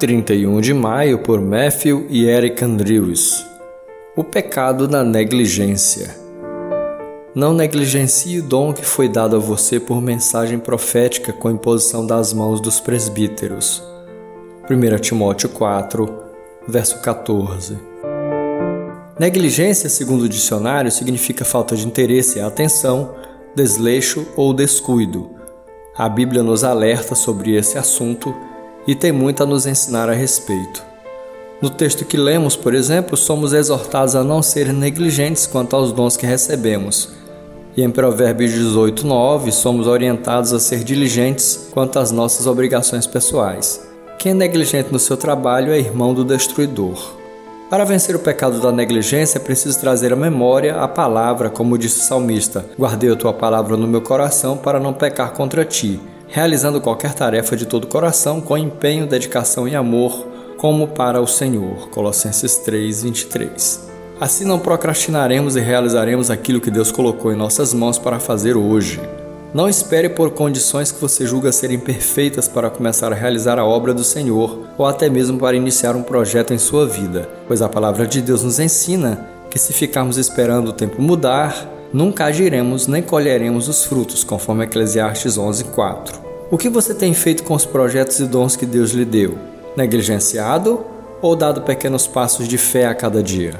31 de maio por Matthew e Eric Andrews. O pecado da negligência. Não negligencie o dom que foi dado a você por mensagem profética com imposição das mãos dos presbíteros. 1 Timóteo 4, verso 14. Negligência, segundo o dicionário, significa falta de interesse e atenção, desleixo ou descuido. A Bíblia nos alerta sobre esse assunto e tem muito a nos ensinar a respeito. No texto que lemos, por exemplo, somos exortados a não ser negligentes quanto aos dons que recebemos. E em Provérbios 18, 9, somos orientados a ser diligentes quanto às nossas obrigações pessoais. Quem é negligente no seu trabalho é irmão do destruidor. Para vencer o pecado da negligência, é preciso trazer à memória a palavra, como disse o salmista: Guardei a tua palavra no meu coração para não pecar contra ti realizando qualquer tarefa de todo o coração com empenho, dedicação e amor, como para o Senhor. Colossenses 3:23. Assim não procrastinaremos e realizaremos aquilo que Deus colocou em nossas mãos para fazer hoje. Não espere por condições que você julga serem perfeitas para começar a realizar a obra do Senhor ou até mesmo para iniciar um projeto em sua vida, pois a palavra de Deus nos ensina que se ficarmos esperando o tempo mudar, nunca agiremos nem colheremos os frutos, conforme Eclesiastes 11:4. O que você tem feito com os projetos e dons que Deus lhe deu? Negligenciado ou dado pequenos passos de fé a cada dia?